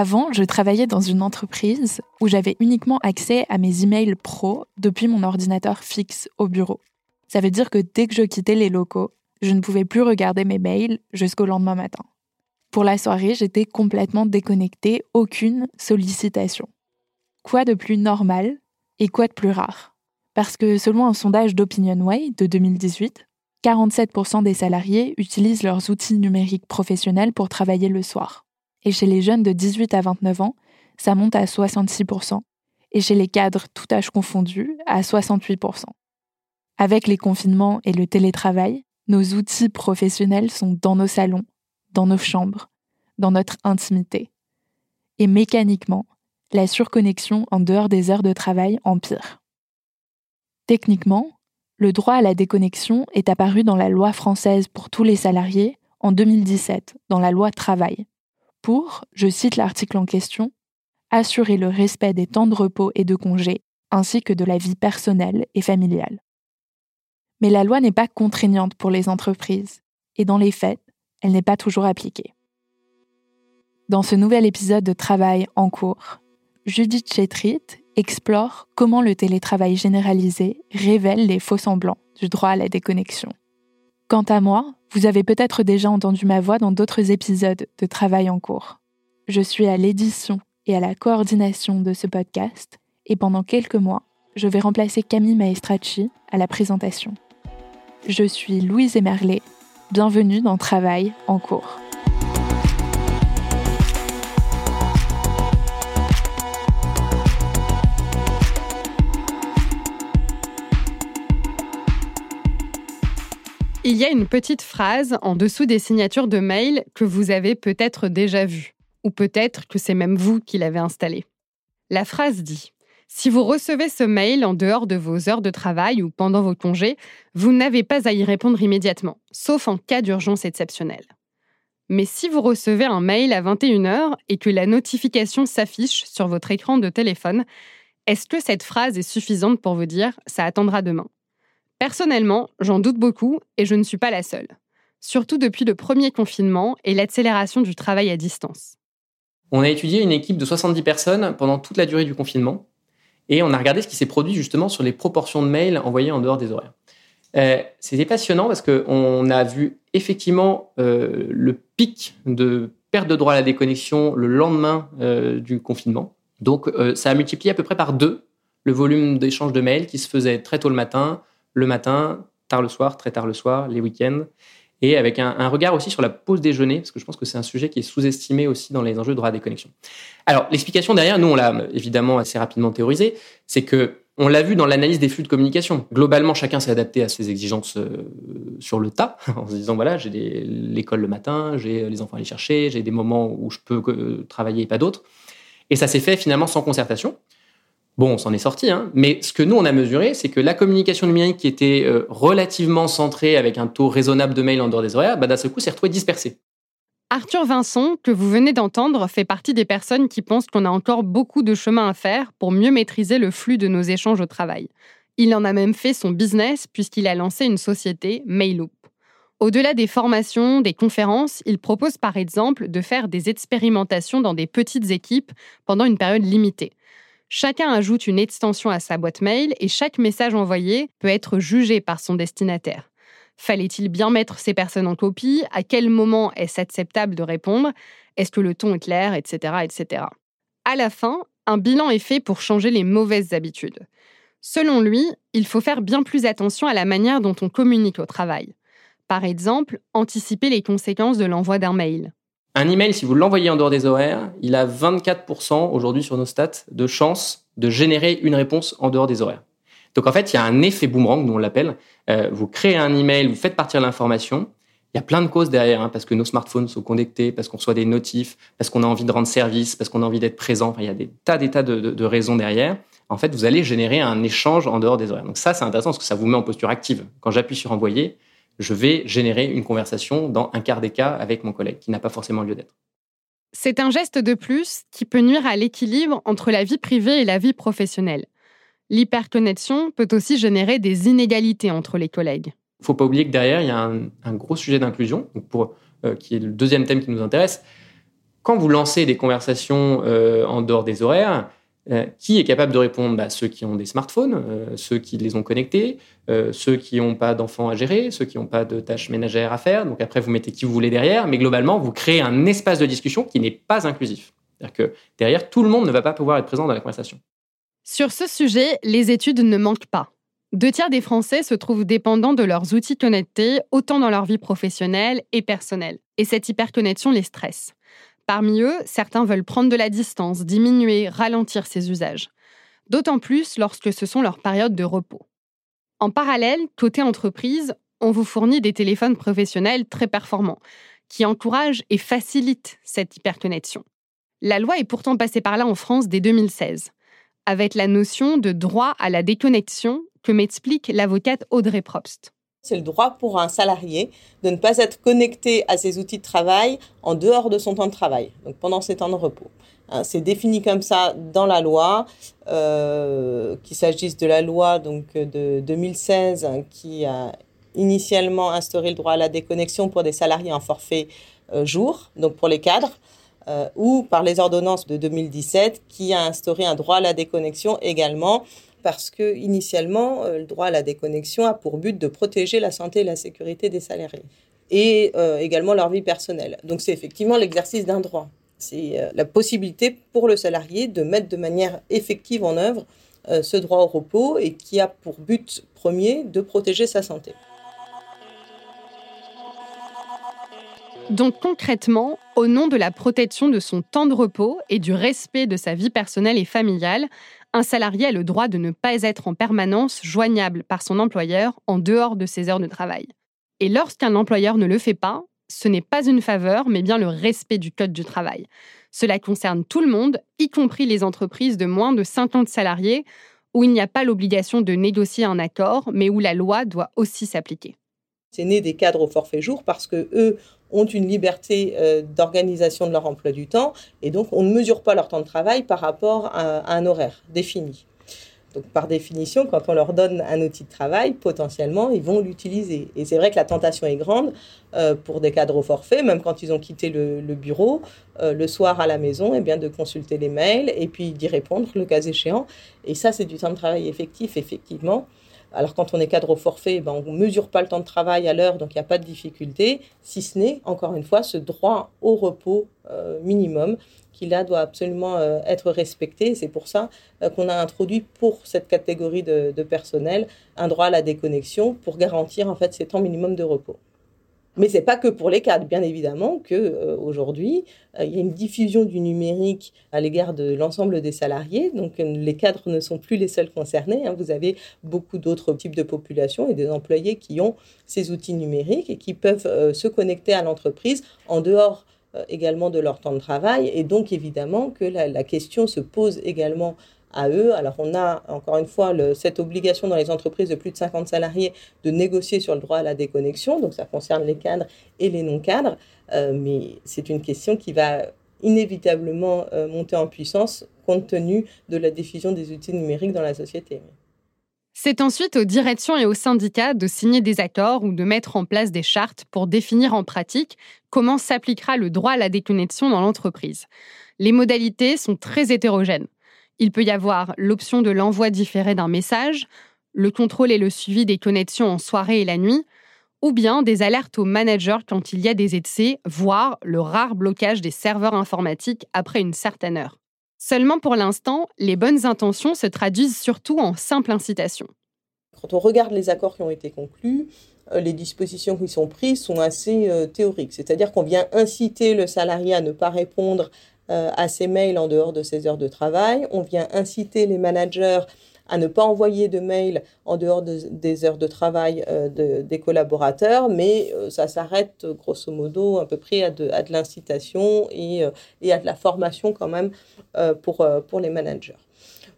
Avant, je travaillais dans une entreprise où j'avais uniquement accès à mes emails pro depuis mon ordinateur fixe au bureau. Ça veut dire que dès que je quittais les locaux, je ne pouvais plus regarder mes mails jusqu'au lendemain matin. Pour la soirée, j'étais complètement déconnectée, aucune sollicitation. Quoi de plus normal et quoi de plus rare? Parce que selon un sondage d'OpinionWay de 2018, 47% des salariés utilisent leurs outils numériques professionnels pour travailler le soir. Et chez les jeunes de 18 à 29 ans, ça monte à 66%. Et chez les cadres, tout âge confondu, à 68%. Avec les confinements et le télétravail, nos outils professionnels sont dans nos salons, dans nos chambres, dans notre intimité. Et mécaniquement, la surconnexion en dehors des heures de travail empire. Techniquement, le droit à la déconnexion est apparu dans la loi française pour tous les salariés en 2017, dans la loi travail pour, je cite l'article en question, assurer le respect des temps de repos et de congés, ainsi que de la vie personnelle et familiale. Mais la loi n'est pas contraignante pour les entreprises, et dans les faits, elle n'est pas toujours appliquée. Dans ce nouvel épisode de Travail en cours, Judith Chetrit explore comment le télétravail généralisé révèle les faux semblants du droit à la déconnexion. Quant à moi, vous avez peut-être déjà entendu ma voix dans d'autres épisodes de Travail en cours. Je suis à l'édition et à la coordination de ce podcast et pendant quelques mois, je vais remplacer Camille Maestracci à la présentation. Je suis Louise Emerlet. Bienvenue dans Travail en cours. Il y a une petite phrase en dessous des signatures de mail que vous avez peut-être déjà vue, ou peut-être que c'est même vous qui l'avez installée. La phrase dit Si vous recevez ce mail en dehors de vos heures de travail ou pendant vos congés, vous n'avez pas à y répondre immédiatement, sauf en cas d'urgence exceptionnelle. Mais si vous recevez un mail à 21h et que la notification s'affiche sur votre écran de téléphone, est-ce que cette phrase est suffisante pour vous dire ⁇ ça attendra demain ?⁇ Personnellement, j'en doute beaucoup et je ne suis pas la seule. Surtout depuis le premier confinement et l'accélération du travail à distance. On a étudié une équipe de 70 personnes pendant toute la durée du confinement et on a regardé ce qui s'est produit justement sur les proportions de mails envoyés en dehors des horaires. Euh, C'était passionnant parce qu'on a vu effectivement euh, le pic de perte de droit à la déconnexion le lendemain euh, du confinement. Donc ça a multiplié à peu près par deux le volume d'échange de mails qui se faisait très tôt le matin, le matin, tard le soir, très tard le soir, les week-ends. et avec un, regard aussi sur la pause déjeuner, parce que je pense que c'est un sujet qui est sous-estimé aussi dans les enjeux de droit à déconnexion. Alors, l'explication derrière, nous, on l'a évidemment assez rapidement théorisé, c'est que on l'a vu dans l'analyse des flux de communication. Globalement, chacun s'est adapté à ses exigences euh, sur le tas, en se disant voilà, j'ai l'école le matin, j'ai les enfants à aller chercher, j'ai des moments où je peux euh, travailler et pas d'autres. Et ça s'est fait finalement sans concertation. Bon, on s'en est sorti, hein, mais ce que nous, on a mesuré, c'est que la communication numérique qui était euh, relativement centrée avec un taux raisonnable de mails en dehors des horaires, bah, d'un seul coup, s'est retrouvée dispersée. Arthur Vincent, que vous venez d'entendre, fait partie des personnes qui pensent qu'on a encore beaucoup de chemin à faire pour mieux maîtriser le flux de nos échanges au travail. Il en a même fait son business puisqu'il a lancé une société, Mailloop. Au-delà des formations, des conférences, il propose par exemple de faire des expérimentations dans des petites équipes pendant une période limitée. Chacun ajoute une extension à sa boîte mail et chaque message envoyé peut être jugé par son destinataire. Fallait-il bien mettre ces personnes en copie? À quel moment est-ce acceptable de répondre? Est-ce que le ton est clair? Etc. etc. À la fin, un bilan est fait pour changer les mauvaises habitudes. Selon lui, il faut faire bien plus attention à la manière dont on communique au travail. Par exemple, anticiper les conséquences de l'envoi d'un mail. Un email, si vous l'envoyez en dehors des horaires, il a 24% aujourd'hui sur nos stats de chance de générer une réponse en dehors des horaires. Donc en fait, il y a un effet boomerang, nous on l'appelle. Euh, vous créez un email, vous faites partir l'information. Il y a plein de causes derrière, hein, parce que nos smartphones sont connectés, parce qu'on reçoit des notifs, parce qu'on a envie de rendre service, parce qu'on a envie d'être présent. il y a des tas, des tas de, raisons derrière. En fait, vous allez générer un échange en dehors des horaires. Donc ça, c'est intéressant parce que ça vous met en posture active. Quand j'appuie sur envoyer, je vais générer une conversation dans un quart des cas avec mon collègue, qui n'a pas forcément lieu d'être. C'est un geste de plus qui peut nuire à l'équilibre entre la vie privée et la vie professionnelle. L'hyperconnexion peut aussi générer des inégalités entre les collègues. Il ne faut pas oublier que derrière, il y a un, gros sujet d'inclusion, euh, qui est le deuxième thème qui nous intéresse. Quand vous lancez des conversations euh, en dehors des horaires, euh, qui est capable de répondre? Bah, Ceux qui ont des smartphones, ceux qui les ont connectés, ceux qui n'ont pas d'enfants à gérer, ceux qui n'ont pas de tâches ménagères à faire. Donc après, vous mettez qui vous voulez derrière, mais globalement, vous créez un espace de discussion qui n'est pas inclusif. C'est-à-dire que derrière, tout le monde ne va pas pouvoir être présent dans la conversation. Sur ce sujet, les études ne manquent pas. Deux tiers des Français se trouvent dépendants de leurs outils connectés, autant dans leur vie professionnelle et personnelle. Et cette hyperconnexion les stresse. Parmi eux, certains veulent prendre de la distance, diminuer, ralentir ces usages. D'autant plus lorsque ce sont leurs périodes de repos. En parallèle, côté entreprise, on vous fournit des téléphones professionnels très performants, qui encouragent et facilitent cette hyperconnexion. La loi est pourtant passée par là en France dès 2016 avec la notion de droit à la déconnexion que m'explique l'avocate Audrey Probst. C'est le droit pour un salarié de ne pas être connecté à ses outils de travail en dehors de son temps de travail, donc pendant ses temps de repos. Hein, c'est défini comme ça dans la loi, euh, qu'il s'agisse de la loi donc de 2016 hein, qui a initialement instauré le droit à la déconnexion pour des salariés en forfait euh, jour, donc pour les cadres, euh, ou par les ordonnances de 2017 qui a instauré un droit à la déconnexion également parce que initialement euh, le droit à la déconnexion a pour but de protéger la santé et la sécurité des salariés et euh, également leur vie personnelle. Donc c'est effectivement l'exercice d'un droit. C'est la possibilité pour le salarié de mettre de manière effective en œuvre ce droit au repos et qui a pour but premier de protéger sa santé. Donc concrètement, au nom de la protection de son temps de repos et du respect de sa vie personnelle et familiale, un salarié a le droit de ne pas être en permanence joignable par son employeur en dehors de ses heures de travail. Et lorsqu'un employeur ne le fait pas, ce n'est pas une faveur, mais bien le respect du Code du travail. Cela concerne tout le monde, y compris les entreprises de moins de 50 salariés, où il n'y a pas l'obligation de négocier un accord, mais où la loi doit aussi s'appliquer. C'est né des cadres au forfait jour parce que eux ont une liberté euh, d'organisation de leur emploi du temps et donc on ne mesure pas leur temps de travail par rapport à, un horaire défini. Donc par définition, quand on leur donne un outil de travail, potentiellement, ils vont l'utiliser. Et c'est vrai que la tentation est grande euh, pour des cadres au forfait, même quand ils ont quitté le, bureau, euh, le soir à la maison, eh bien de consulter les mails et puis d'y répondre le cas échéant. Et ça, c'est du temps de travail effectif, effectivement. Alors quand on est cadre au forfait, ben, on ne mesure pas le temps de travail à l'heure, donc il n'y a pas de difficulté, si ce n'est, encore une fois, ce droit au repos euh, minimum qui là doit absolument euh, être respecté. C'est pour ça euh, qu'on a introduit pour cette catégorie de, personnel un droit à la déconnexion pour garantir en fait ces temps minimums de repos. Mais c'est pas que pour les cadres, bien évidemment que euh, aujourd'hui euh, il y a une diffusion du numérique à l'égard de l'ensemble des salariés. Donc euh, les cadres ne sont plus les seuls concernés. Hein. Vous avez beaucoup d'autres types de populations et des employés qui ont ces outils numériques et qui peuvent se connecter à l'entreprise en dehors également de leur temps de travail. Et donc évidemment que la, la question se pose également à eux. Alors on a encore une fois cette obligation dans les entreprises de plus de 50 salariés de négocier sur le droit à la déconnexion, donc ça concerne les cadres et les non-cadres, euh, mais c'est une question qui va inévitablement euh, monter en puissance compte tenu de la diffusion des outils numériques dans la société. C'est ensuite aux directions et aux syndicats de signer des accords ou de mettre en place des chartes pour définir en pratique comment s'appliquera le droit à la déconnexion dans l'entreprise. Les modalités sont très hétérogènes. Il peut y avoir l'option de l'envoi différé d'un message, le contrôle et le suivi des connexions en soirée et la nuit, ou bien des alertes aux managers quand il y a des excès, voire le rare blocage des serveurs informatiques après une certaine heure. Seulement pour l'instant, les bonnes intentions se traduisent surtout en simple incitation. Quand on regarde les accords qui ont été conclus, euh, les dispositions qui sont prises sont assez euh, théoriques. C'est-à-dire qu'on vient inciter le salarié à ne pas répondre à ces mails en dehors de ses heures de travail. On vient inciter les managers à ne pas envoyer de mails en dehors des heures de travail euh, des collaborateurs, mais euh, ça s'arrête grosso modo à peu près à de, l'incitation et, et, à de la formation quand même pour, pour les managers.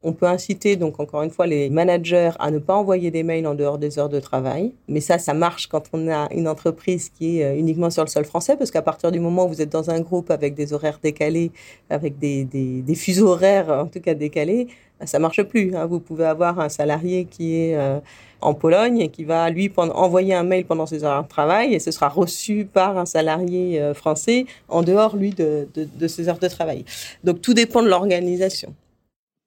On peut inciter donc encore une fois les managers à ne pas envoyer des mails en dehors des heures de travail. Mais ça, ça marche quand on a une entreprise qui est euh, uniquement sur le sol français, parce qu'à partir du moment où vous êtes dans un groupe avec des horaires décalés, avec des, des, fuseaux horaires en tout cas décalés, ça marche plus. Hein. Vous pouvez avoir un salarié qui est euh, en Pologne et qui va lui envoyer un mail pendant ses heures de travail et ce sera reçu par un salarié euh, français en dehors lui de, de ses heures de travail. Donc tout dépend de l'organisation.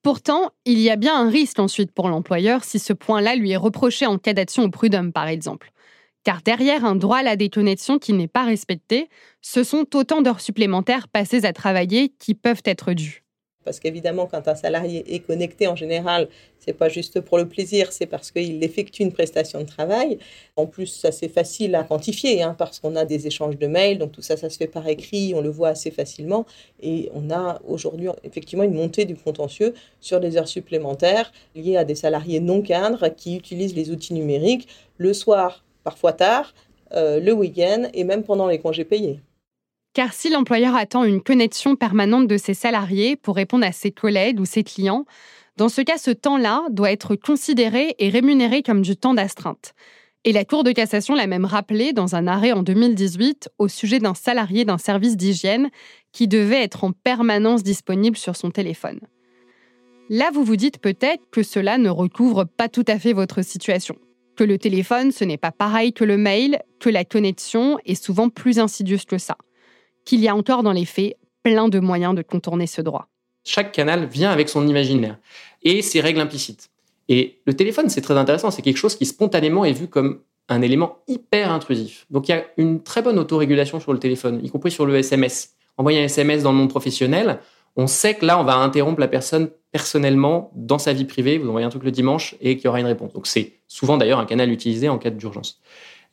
Pourtant, il y a bien un risque ensuite pour l'employeur si ce point-là lui est reproché en cas d'action au prud'homme, par exemple. Car derrière un droit à la déconnexion qui n'est pas respecté, ce sont autant d'heures supplémentaires passées à travailler qui peuvent être dues. Parce qu'évidemment, quand un salarié est connecté, en général, c'est pas juste pour le plaisir, c'est parce qu'il effectue une prestation de travail. En plus, ça c'est facile à quantifier, hein, parce qu'on a des échanges de mails, donc tout ça, ça se fait par écrit, on le voit assez facilement. Et on a aujourd'hui effectivement une montée du contentieux sur des heures supplémentaires liées à des salariés non cadres qui utilisent les outils numériques le soir, parfois tard, euh, le week-end et même pendant les congés payés. Car si l'employeur attend une connexion permanente de ses salariés pour répondre à ses collègues ou ses clients, dans ce cas, ce temps-là doit être considéré et rémunéré comme du temps d'astreinte. Et la Cour de cassation l'a même rappelé dans un arrêt en 2018 au sujet d'un salarié d'un service d'hygiène qui devait être en permanence disponible sur son téléphone. Là, vous vous dites peut-être que cela ne recouvre pas tout à fait votre situation, que le téléphone, ce n'est pas pareil que le mail, que la connexion est souvent plus insidieuse que ça qu'il y a encore dans les faits plein de moyens de contourner ce droit. Chaque canal vient avec son imaginaire et ses règles implicites. Et le téléphone, c'est très intéressant, c'est quelque chose qui spontanément est vu comme un élément hyper intrusif. Donc il y a une très bonne autorégulation sur le téléphone, y compris sur le SMS. Envoyer un SMS dans le monde professionnel, on sait que là, on va interrompre la personne personnellement dans sa vie privée. Vous envoyez un truc le dimanche et qu'il y aura une réponse. Donc c'est souvent d'ailleurs un canal utilisé en cas d'urgence.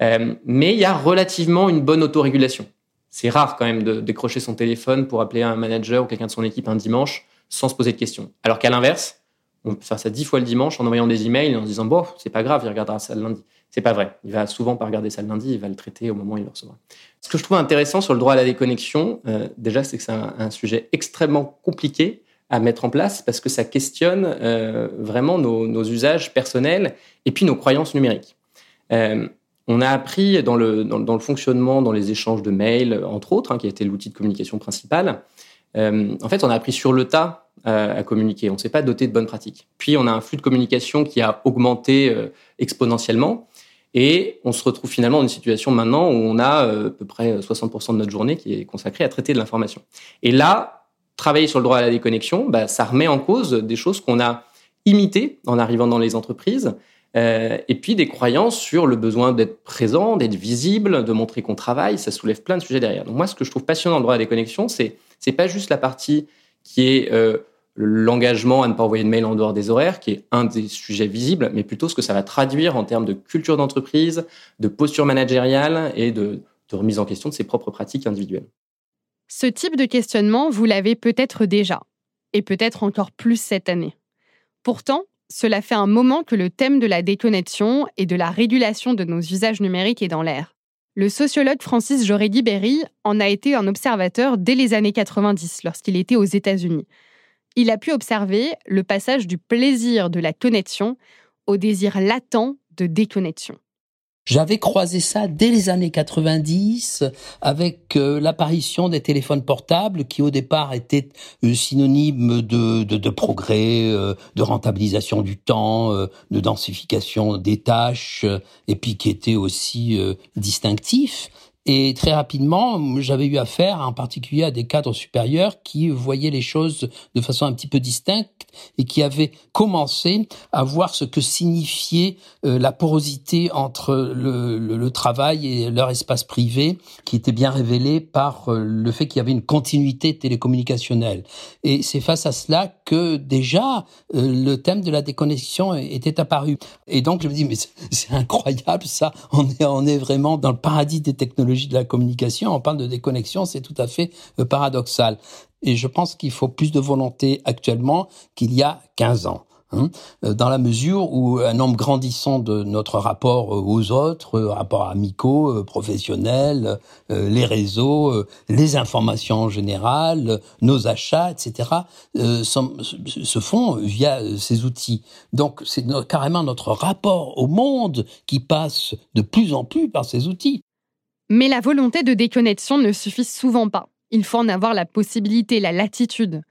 Euh, mais il y a relativement une bonne autorégulation c'est rare quand même de décrocher son téléphone pour appeler un manager ou quelqu'un de son équipe un dimanche sans se poser de questions. Alors qu'à l'inverse, on peut faire ça dix fois le dimanche en envoyant des emails et en se disant bon, c'est pas grave, il regardera ça le lundi. C'est pas vrai. Il va souvent pas regarder ça le lundi, il va le traiter au moment où il le recevra. Ce que je trouve intéressant sur le droit à la déconnexion, euh, déjà, c'est que c'est un, sujet extrêmement compliqué à mettre en place parce que ça questionne euh, vraiment nos, usages personnels et puis nos croyances numériques. Euh, on a appris dans le, dans, le fonctionnement, dans les échanges de mails, entre autres, hein, qui a été l'outil de communication principal. Euh, en fait, on a appris sur le tas euh, à communiquer. On ne s'est pas doté de bonnes pratiques. Puis, on a un flux de communication qui a augmenté euh, exponentiellement. Et on se retrouve finalement dans une situation maintenant où on a à peu près 60% de notre journée qui est consacrée à traiter de l'information. Et là, travailler sur le droit à la déconnexion, bah, ça remet en cause des choses qu'on a imitées en arrivant dans les entreprises euh, et puis des croyances sur le besoin d'être présent, d'être visible, de montrer qu'on travaille. Ça soulève plein de sujets derrière. Donc moi, ce que je trouve passionnant dans le droit à la déconnexion, c'est c'est pas juste la partie qui est euh, l'engagement à ne pas envoyer de mail en dehors des horaires, qui est un des sujets visibles, mais plutôt ce que ça va traduire en termes de culture d'entreprise, de posture managériale et de de remise en question de ses propres pratiques individuelles. Ce type de questionnement, vous l'avez peut-être déjà, et peut-être encore plus cette année. Pourtant, cela fait un moment que le thème de la déconnexion et de la régulation de nos usages numériques est dans l'air. Le sociologue Francis Joredi-Berry en a été un observateur dès les années 90 lorsqu'il était aux États-Unis. Il a pu observer le passage du plaisir de la connexion au désir latent de déconnexion. J'avais croisé ça dès les années 90 avec euh, l'apparition des téléphones portables qui au départ étaient euh, synonymes de, de, progrès, euh, de rentabilisation du temps, de densification des tâches, et puis qui étaient aussi distinctifs. Et très rapidement, j'avais eu affaire en particulier à des cadres supérieurs qui voyaient les choses de façon un petit peu distincte et qui avaient commencé à voir ce que signifiait euh, la porosité entre le, travail et leur espace privé, qui était bien révélé par euh, le fait qu'il y avait une continuité télécommunicationnelle. Et c'est face à cela que déjà euh, le thème de la déconnexion était apparu. Et donc je me dis mais c'est incroyable ça, on est vraiment dans le paradis des technologies de la communication, on parle de déconnexion, c'est tout à fait euh, paradoxal. Et je pense qu'il faut plus de volonté actuellement qu'il y a 15 ans. Hein, euh, dans la mesure où un nombre grandissant de notre rapport euh, aux autres, rapports amicaux, professionnels, les réseaux, les informations en général, nos achats, etc., se font via ces outils. Donc c'est carrément notre rapport au monde qui passe de plus en plus par ces outils. Mais la volonté de déconnexion ne suffit souvent pas. Il faut en avoir la possibilité, la latitude.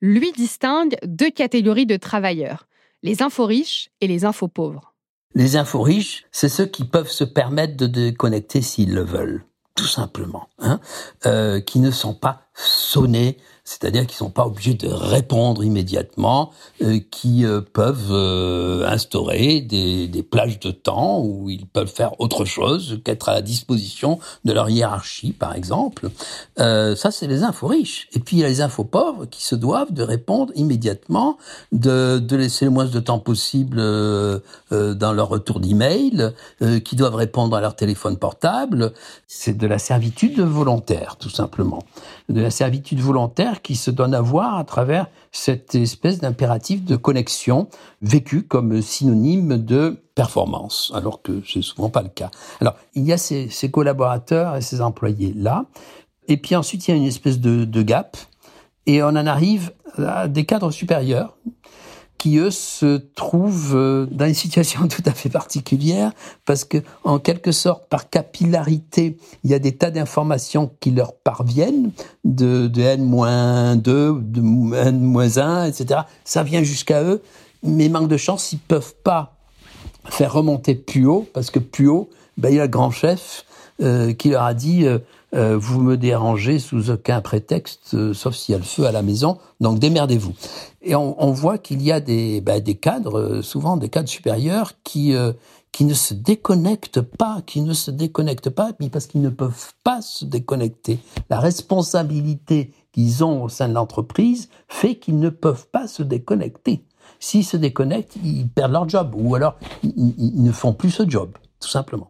Lui distingue deux catégories de travailleurs, les infos riches et les infos pauvres. Les infos riches, c'est ceux qui peuvent se permettre de déconnecter s'ils le veulent, tout simplement, hein euh, qui ne sont pas sonnés c'est-à-dire qu'ils sont pas obligés de répondre immédiatement, euh, qui euh, peuvent euh, instaurer des, des, plages de temps où ils peuvent faire autre chose qu'être à la disposition de leur hiérarchie, par exemple. ça, c'est les infos riches. Et puis il y a les infos pauvres qui se doivent de répondre immédiatement, de, de laisser le moins de temps possible dans leur retour d'email, qui doivent répondre à leur téléphone portable. C'est de la servitude volontaire, tout simplement, de la servitude volontaire qui se donne à voir à travers cette espèce d'impératif de connexion vécu comme synonyme de performance, alors que c'est souvent pas le cas. Alors, il y a ces, collaborateurs et ces employés-là, et puis ensuite il y a une espèce de, de gap, et on en arrive à des cadres supérieurs qui eux se trouvent euh, dans une situation tout à fait particulière parce que en quelque sorte par capillarité il y a des tas d'informations qui leur parviennent de, de n-2 de n-1 etc ça vient jusqu'à eux mais manque de chance ils peuvent pas faire remonter plus haut parce que plus haut ben, il y a le grand chef euh, qui leur a dit euh, euh, vous me dérangez sous aucun prétexte, euh, sauf s'il y a le feu à la maison, donc démerdez-vous. Et on, on voit qu'il y a des, bah, des cadres, euh, souvent des cadres supérieurs, qui, qui ne se déconnectent pas, qui ne se déconnectent pas, parce qu'ils ne peuvent pas se déconnecter. La responsabilité qu'ils ont au sein de l'entreprise fait qu'ils ne peuvent pas se déconnecter. S'ils se déconnectent, ils perdent leur job, ou alors ils, ils ne font plus ce job, tout simplement.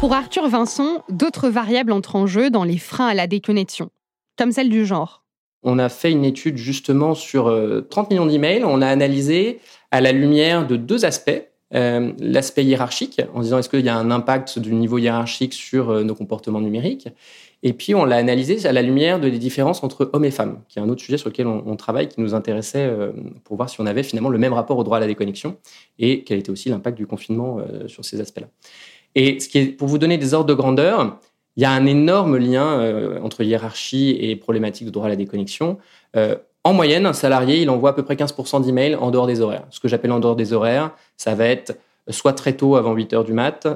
Pour Arthur Vincent, d'autres variables entrent en jeu dans les freins à la déconnexion, comme celle du genre. On a fait une étude justement sur 30 euh, millions d'emails. On a analysé à la lumière de deux aspects. Euh, l'aspect hiérarchique, en disant est-ce qu'il y a un impact du niveau hiérarchique sur euh, nos comportements numériques? Et puis on l'a analysé à la lumière de les différences entre hommes et femmes, qui est un autre sujet sur lequel on, travaille, qui nous intéressait pour voir si on avait finalement le même rapport au droit à la déconnexion et quel était aussi l'impact du confinement sur ces aspects-là. Et pour vous donner des ordres de grandeur, il y a un énorme lien euh, entre hiérarchie et problématique de droit à la déconnexion. Euh, En moyenne, un salarié, il envoie à peu près 15% d'emails en dehors des horaires. Ce que j'appelle en dehors des horaires, ça va être soit très tôt avant 8 heures du mat,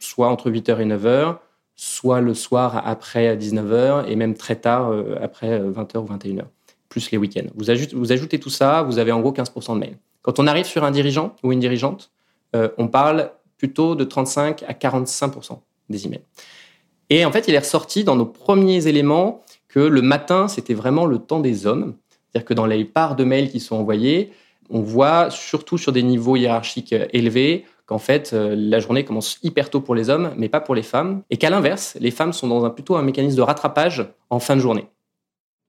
soit entre 8 heures et 9 heures, soit le soir après 19 heures et même très tard euh, après 20 heures ou 21 heures, plus les week-ends. Vous ajoutez, vous ajoutez tout ça, vous avez en gros 15% de mails. Quand on arrive sur un dirigeant ou une dirigeante, on parle plutôt de 35 à 45% des emails. Et en fait, il est ressorti dans nos premiers éléments que le matin, c'était vraiment le temps des hommes. C'est-à-dire que dans les parts de mails qui sont envoyés, on voit surtout sur des niveaux hiérarchiques élevés qu'en fait, euh, la journée commence hyper tôt pour les hommes, mais pas pour les femmes, et qu'à l'inverse, les femmes sont dans un, plutôt un mécanisme de rattrapage en fin de journée.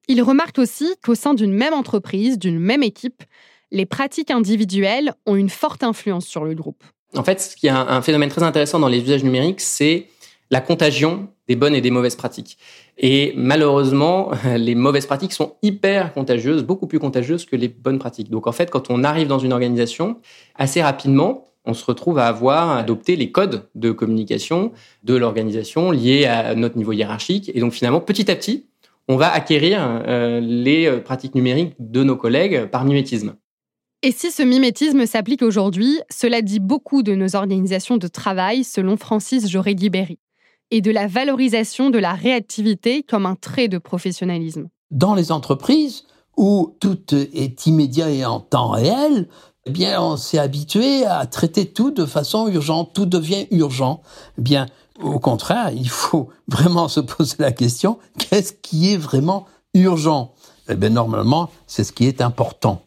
Il remarque aussi qu'au sein d'une même entreprise, d'une même équipe, les pratiques individuelles ont une forte influence sur le groupe. En fait, ce qui est un phénomène très intéressant dans les usages numériques, c'est la contagion des bonnes et des mauvaises pratiques. Et malheureusement, les mauvaises pratiques sont hyper contagieuses, beaucoup plus contagieuses que les bonnes pratiques. Donc en fait, quand on arrive dans une organisation, assez rapidement, on se retrouve à avoir adopté les codes de communication de l'organisation liés à notre niveau hiérarchique. Et donc finalement, petit à petit, on va acquérir euh, les euh, pratiques numériques de nos collègues par mimétisme. Et si ce mimétisme s'applique aujourd'hui, cela dit beaucoup de nos organisations de travail, selon Francis Joré-Guibéry, et de la valorisation de la réactivité comme un trait de professionnalisme. Dans les entreprises où tout est immédiat et en temps réel, eh bien, on s'est habitué à traiter tout de façon urgente, tout devient urgent. Eh bien, au contraire, il faut vraiment se poser la question, qu'est-ce qui est vraiment urgent? Eh bien, normalement, c'est ce qui est important.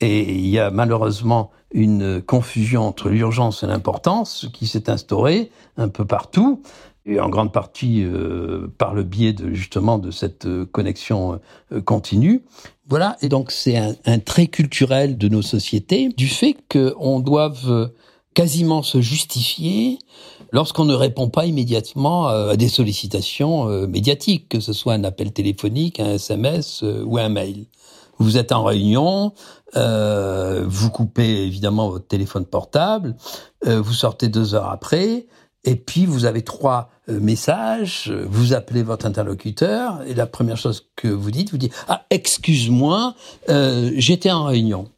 Et il y a malheureusement une confusion entre l'urgence et l'importance qui s'est instaurée un peu partout et en grande partie euh, par le biais de justement de cette euh, connexion euh, continue. Voilà, et donc c'est un, un, trait culturel de nos sociétés du fait qu'on doive quasiment se justifier lorsqu'on ne répond pas immédiatement à des sollicitations médiatiques, que ce soit un appel téléphonique, un SMS ou un mail. Vous êtes en réunion, euh, vous coupez évidemment votre téléphone portable, euh, vous sortez deux heures après, et puis vous avez trois euh, messages, vous appelez votre interlocuteur, et la première chose que vous dites, vous dites Ah, excuse-moi, j'étais en réunion.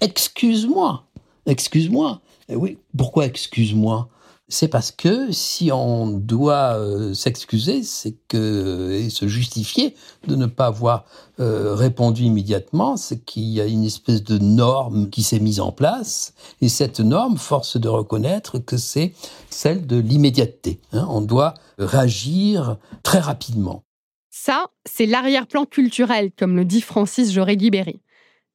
Excuse-moi, excuse-moi. oui, pourquoi excuse-moi? C'est parce que si on doit euh, s'excuser, c'est que et se justifier de ne pas avoir euh, répondu immédiatement, c'est qu'il y a une espèce de norme qui s'est mise en place, et cette norme force de reconnaître que c'est celle de l'immédiateté. Hein. On doit réagir très rapidement. Ça, c'est l'arrière-plan culturel, comme le dit Francis Joré-Guibéry.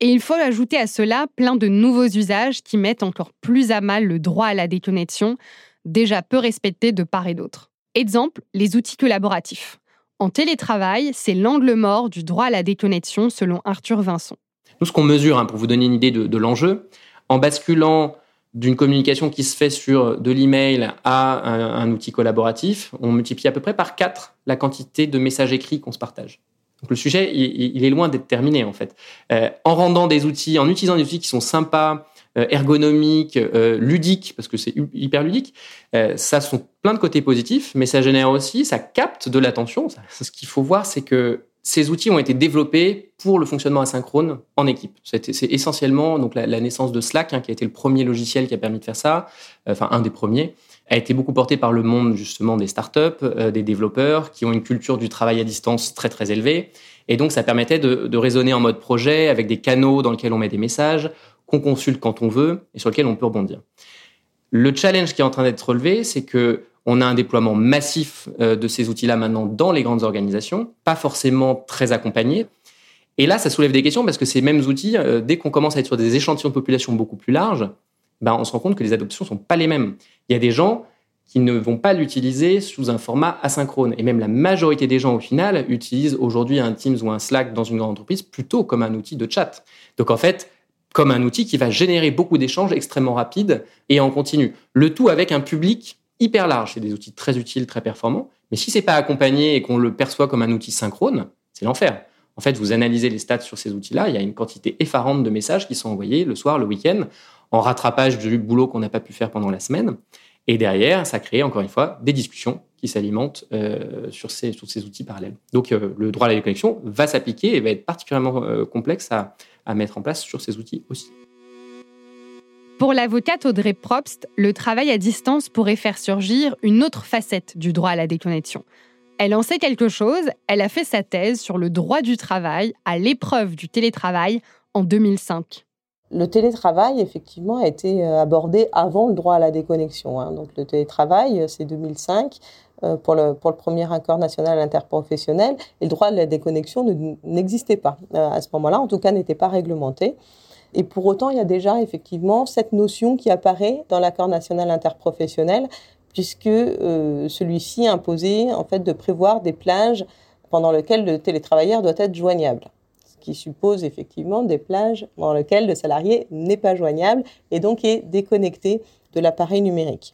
Et il faut ajouter à cela plein de nouveaux usages qui mettent encore plus à mal le droit à la déconnexion, déjà peu respectés de part et d'autre. Exemple, les outils collaboratifs. En télétravail, c'est l'angle mort du droit à la déconnexion selon Arthur Vincent. Nous, ce qu'on mesure, hein, pour vous donner une idée de, l'enjeu, en basculant d'une communication qui se fait sur de l'email à un, outil collaboratif, on multiplie à peu près par 4 la quantité de messages écrits qu'on se partage. Donc le sujet, il, est loin d'être terminé en fait. Euh, en rendant des outils, en utilisant des outils qui sont sympas, ergonomique, euh, ludique, parce que c'est hyper ludique, euh, ça sont plein de côtés positifs, mais ça génère aussi, ça capte de l'attention. Ce qu'il faut voir, c'est que ces outils ont été développés pour le fonctionnement asynchrone en équipe. C'est essentiellement donc la, naissance de Slack, hein, qui a été le premier logiciel qui a permis de faire ça, enfin un des premiers, a été beaucoup porté par le monde justement des startups, des développeurs qui ont une culture du travail à distance très très élevée. Et donc ça permettait de, de raisonner en mode projet avec des canaux dans lesquels on met des messages, qu'on consulte quand on veut et sur lequel on peut rebondir. Le challenge qui est en train d'être relevé, c'est que on a un déploiement massif euh, de ces outils-là maintenant dans les grandes organisations, pas forcément très accompagné. Et là, ça soulève des questions parce que ces mêmes outils, euh, dès qu'on commence à être sur des échantillons de population beaucoup plus larges, ben, on se rend compte que les adoptions sont pas les mêmes. Il y a des gens qui ne vont pas l'utiliser sous un format asynchrone. Et même la majorité des gens, au final, utilisent aujourd'hui un Teams ou un Slack dans une grande entreprise plutôt comme un outil de chat. Donc en fait, comme un outil qui va générer beaucoup d'échanges extrêmement rapides et en continu. Le tout avec un public hyper large. C'est des outils très utiles, très performants. Mais si c'est pas accompagné et qu'on le perçoit comme un outil synchrone, c'est l'enfer. En fait, vous analysez les stats sur ces outils-là, il y a une quantité effarante de messages qui sont envoyés le soir, le week-end, en rattrapage du boulot qu'on n'a pas pu faire pendant la semaine. Et derrière, ça crée encore une fois des discussions qui s'alimentent sur, ces, sur ces outils parallèles. Donc le droit à la déconnexion va s'appliquer et va être particulièrement complexe à, à mettre en place sur ces outils aussi. Pour l'avocate Audrey Probst, le travail à distance pourrait faire surgir une autre facette du droit à la déconnexion. Elle en sait quelque chose, elle a fait sa thèse sur le droit du travail à l'épreuve du télétravail en 2005. Le télétravail, effectivement, a été euh, abordé avant le droit à la déconnexion. Hein. Donc le télétravail, euh, c'est 2005 euh, pour le, pour le premier accord national interprofessionnel, et le droit à la déconnexion n'existait pas à ce moment-là, en tout cas n'était pas réglementé. Et pour autant, il y a déjà effectivement cette notion qui apparaît dans l'accord national interprofessionnel, puisque euh, celui-ci imposait en fait de prévoir des plages pendant lesquelles le télétravailleur doit être joignable, ce qui suppose effectivement des plages dans lesquelles le salarié n'est pas joignable et donc est déconnecté de l'appareil numérique.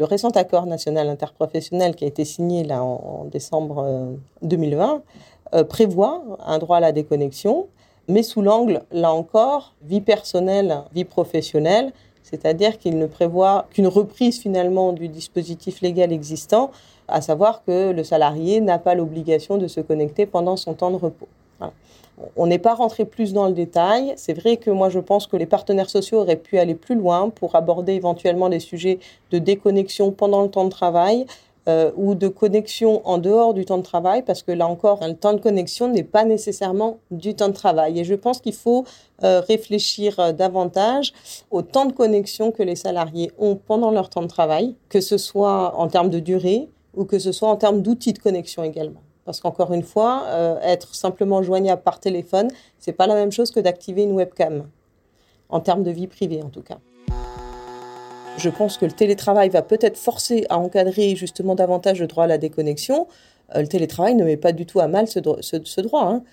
Le récent accord national interprofessionnel qui a été signé en, décembre 2020 euh, euh, prévoit un droit à la déconnexion mais sous l'angle, là encore, vie personnelle, vie professionnelle, c'est-à-dire qu'il ne prévoit qu'une reprise finalement du dispositif légal existant, à savoir que le salarié n'a pas l'obligation de se connecter pendant son temps de repos. On n'est pas rentré plus dans le détail. C'est vrai que moi, je pense que les partenaires sociaux auraient pu aller plus loin pour aborder éventuellement les sujets de déconnexion pendant le temps de travail, euh, ou de connexion en dehors du temps de travail, parce que là encore, le temps de connexion n'est pas nécessairement du temps de travail. Et je pense qu'il faut euh, réfléchir euh, davantage au temps de connexion que les salariés ont pendant leur temps de travail, que ce soit en termes de durée ou que ce soit en termes d'outils de connexion également. Parce qu'encore une fois, être simplement joignable par téléphone, c'est pas la même chose que d'activer une webcam, en termes de vie privée en tout cas. Je pense que le télétravail va peut-être forcer à encadrer justement davantage le droit à la déconnexion. Euh, le télétravail ne met pas du tout à mal ce, droit. Hein.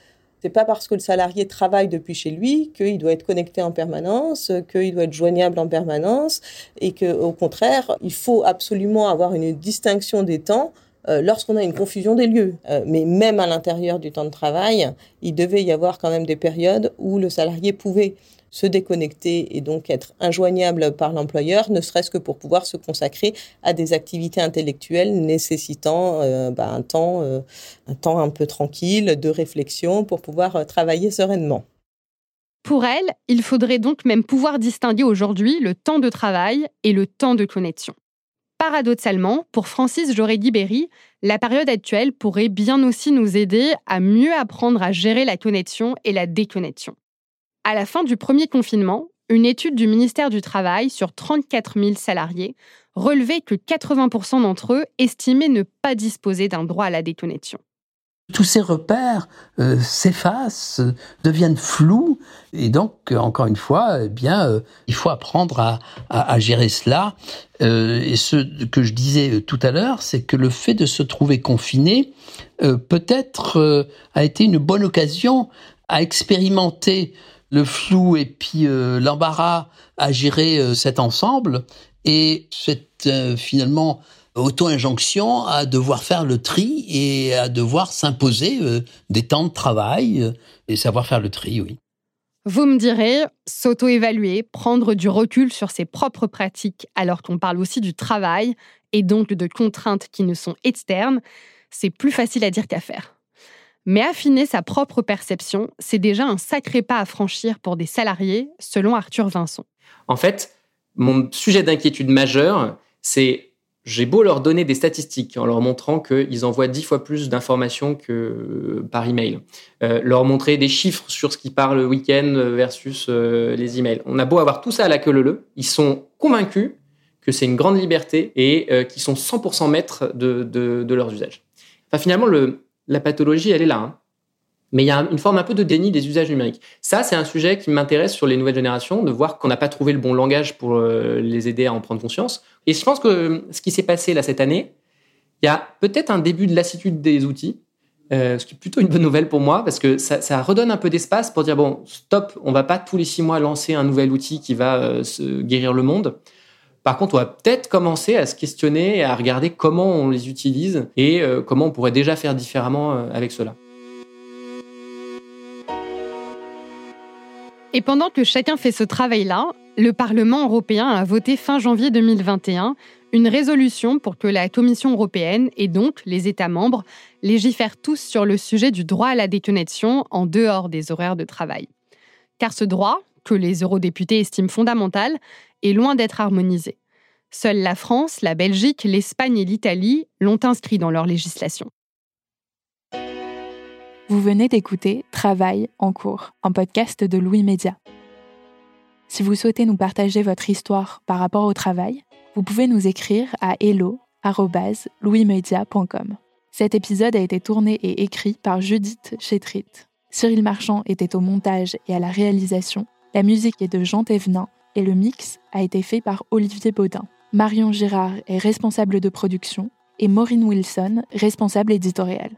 Ce n'est pas parce que le salarié travaille depuis chez lui qu'il doit être connecté en permanence, qu'il doit être joignable en permanence, et qu'au contraire, il faut absolument avoir une distinction des temps euh, lorsqu'on a une confusion des lieux. Euh, mais même à l'intérieur du temps de travail, il devait y avoir quand même des périodes où le salarié pouvait se déconnecter et donc être injoignable par l'employeur, ne serait-ce que pour pouvoir se consacrer à des activités intellectuelles nécessitant euh, bah, un, temps, un temps un peu tranquille, de réflexion, pour pouvoir travailler sereinement. Pour elle, il faudrait donc même pouvoir distinguer aujourd'hui le temps de travail et le temps de connexion. Paradoxalement, pour Francis Joré-Guibéry, la période actuelle pourrait bien aussi nous aider à mieux apprendre à gérer la connexion et la déconnexion. À la fin du premier confinement, une étude du ministère du Travail sur 34 000 salariés relevait que 80% d'entre eux estimaient ne pas disposer d'un droit à la déconnexion. Tous ces repères euh, s'effacent, deviennent flous, et donc euh, encore une fois, eh bien, euh, il faut apprendre à, à, gérer cela. et ce que je disais tout à l'heure, c'est que le fait de se trouver confiné peut-être a été une bonne occasion à expérimenter le flou et puis euh, l'embarras à gérer euh, cet ensemble et cette euh, finalement auto-injonction à devoir faire le tri et à devoir s'imposer des temps de travail et savoir faire le tri, oui. Vous me direz, s'auto-évaluer, prendre du recul sur ses propres pratiques alors qu'on parle aussi du travail et donc de contraintes qui ne sont externes, c'est plus facile à dire qu'à faire. Mais affiner sa propre perception, c'est déjà un sacré pas à franchir pour des salariés, selon Arthur Vincent. En fait, mon sujet d'inquiétude majeur, c'est j'ai beau leur donner des statistiques en leur montrant qu'ils envoient dix fois plus d'informations que par email, euh, leur montrer des chiffres sur ce qui parle le week-end versus euh, les emails. On a beau avoir tout ça à la queue leu ils sont convaincus que c'est une grande liberté et euh, qu'ils sont 100% maîtres de, de, leurs usages. Enfin, finalement, le, la pathologie, elle est là. Hein. Mais il y a une forme un peu de déni des usages numériques. Ça, c'est un sujet qui m'intéresse sur les nouvelles générations, de voir qu'on n'a pas trouvé le bon langage pour euh, les aider à en prendre conscience. Et je pense que euh, ce qui s'est passé là cette année, il y a peut-être un début de lassitude des outils, euh, ce qui est plutôt une bonne nouvelle pour moi, parce que ça, redonne un peu d'espace pour dire, bon, stop, on va pas tous les six mois lancer un nouvel outil qui va guérir le monde. Par contre, on va peut-être commencer à se questionner et à regarder comment on les utilise et comment on pourrait déjà faire différemment avec cela. Et pendant que chacun fait ce travail-là, le Parlement européen a voté fin janvier 2021 Une résolution pour que la Commission européenne et donc les États membres légifèrent tous sur le sujet du droit à la déconnexion en dehors des horaires de travail. Car ce droit, que les eurodéputés estiment fondamental, est loin d'être harmonisé. Seules la France, la Belgique, l'Espagne et l'Italie l'ont inscrit dans leur législation. Vous venez d'écouter Travail en cours, un podcast de Louis Média. Si vous souhaitez nous partager votre histoire par rapport au travail, vous pouvez nous écrire à hello@louismedia.com. Cet épisode a été tourné et écrit par Judith Chétrit. Cyril Marchand était au montage et à la réalisation. La musique est de Jean Thévenin et le mix a été fait par Olivier Baudin. Marion Girard est responsable de production et Maureen Wilson, responsable éditoriale.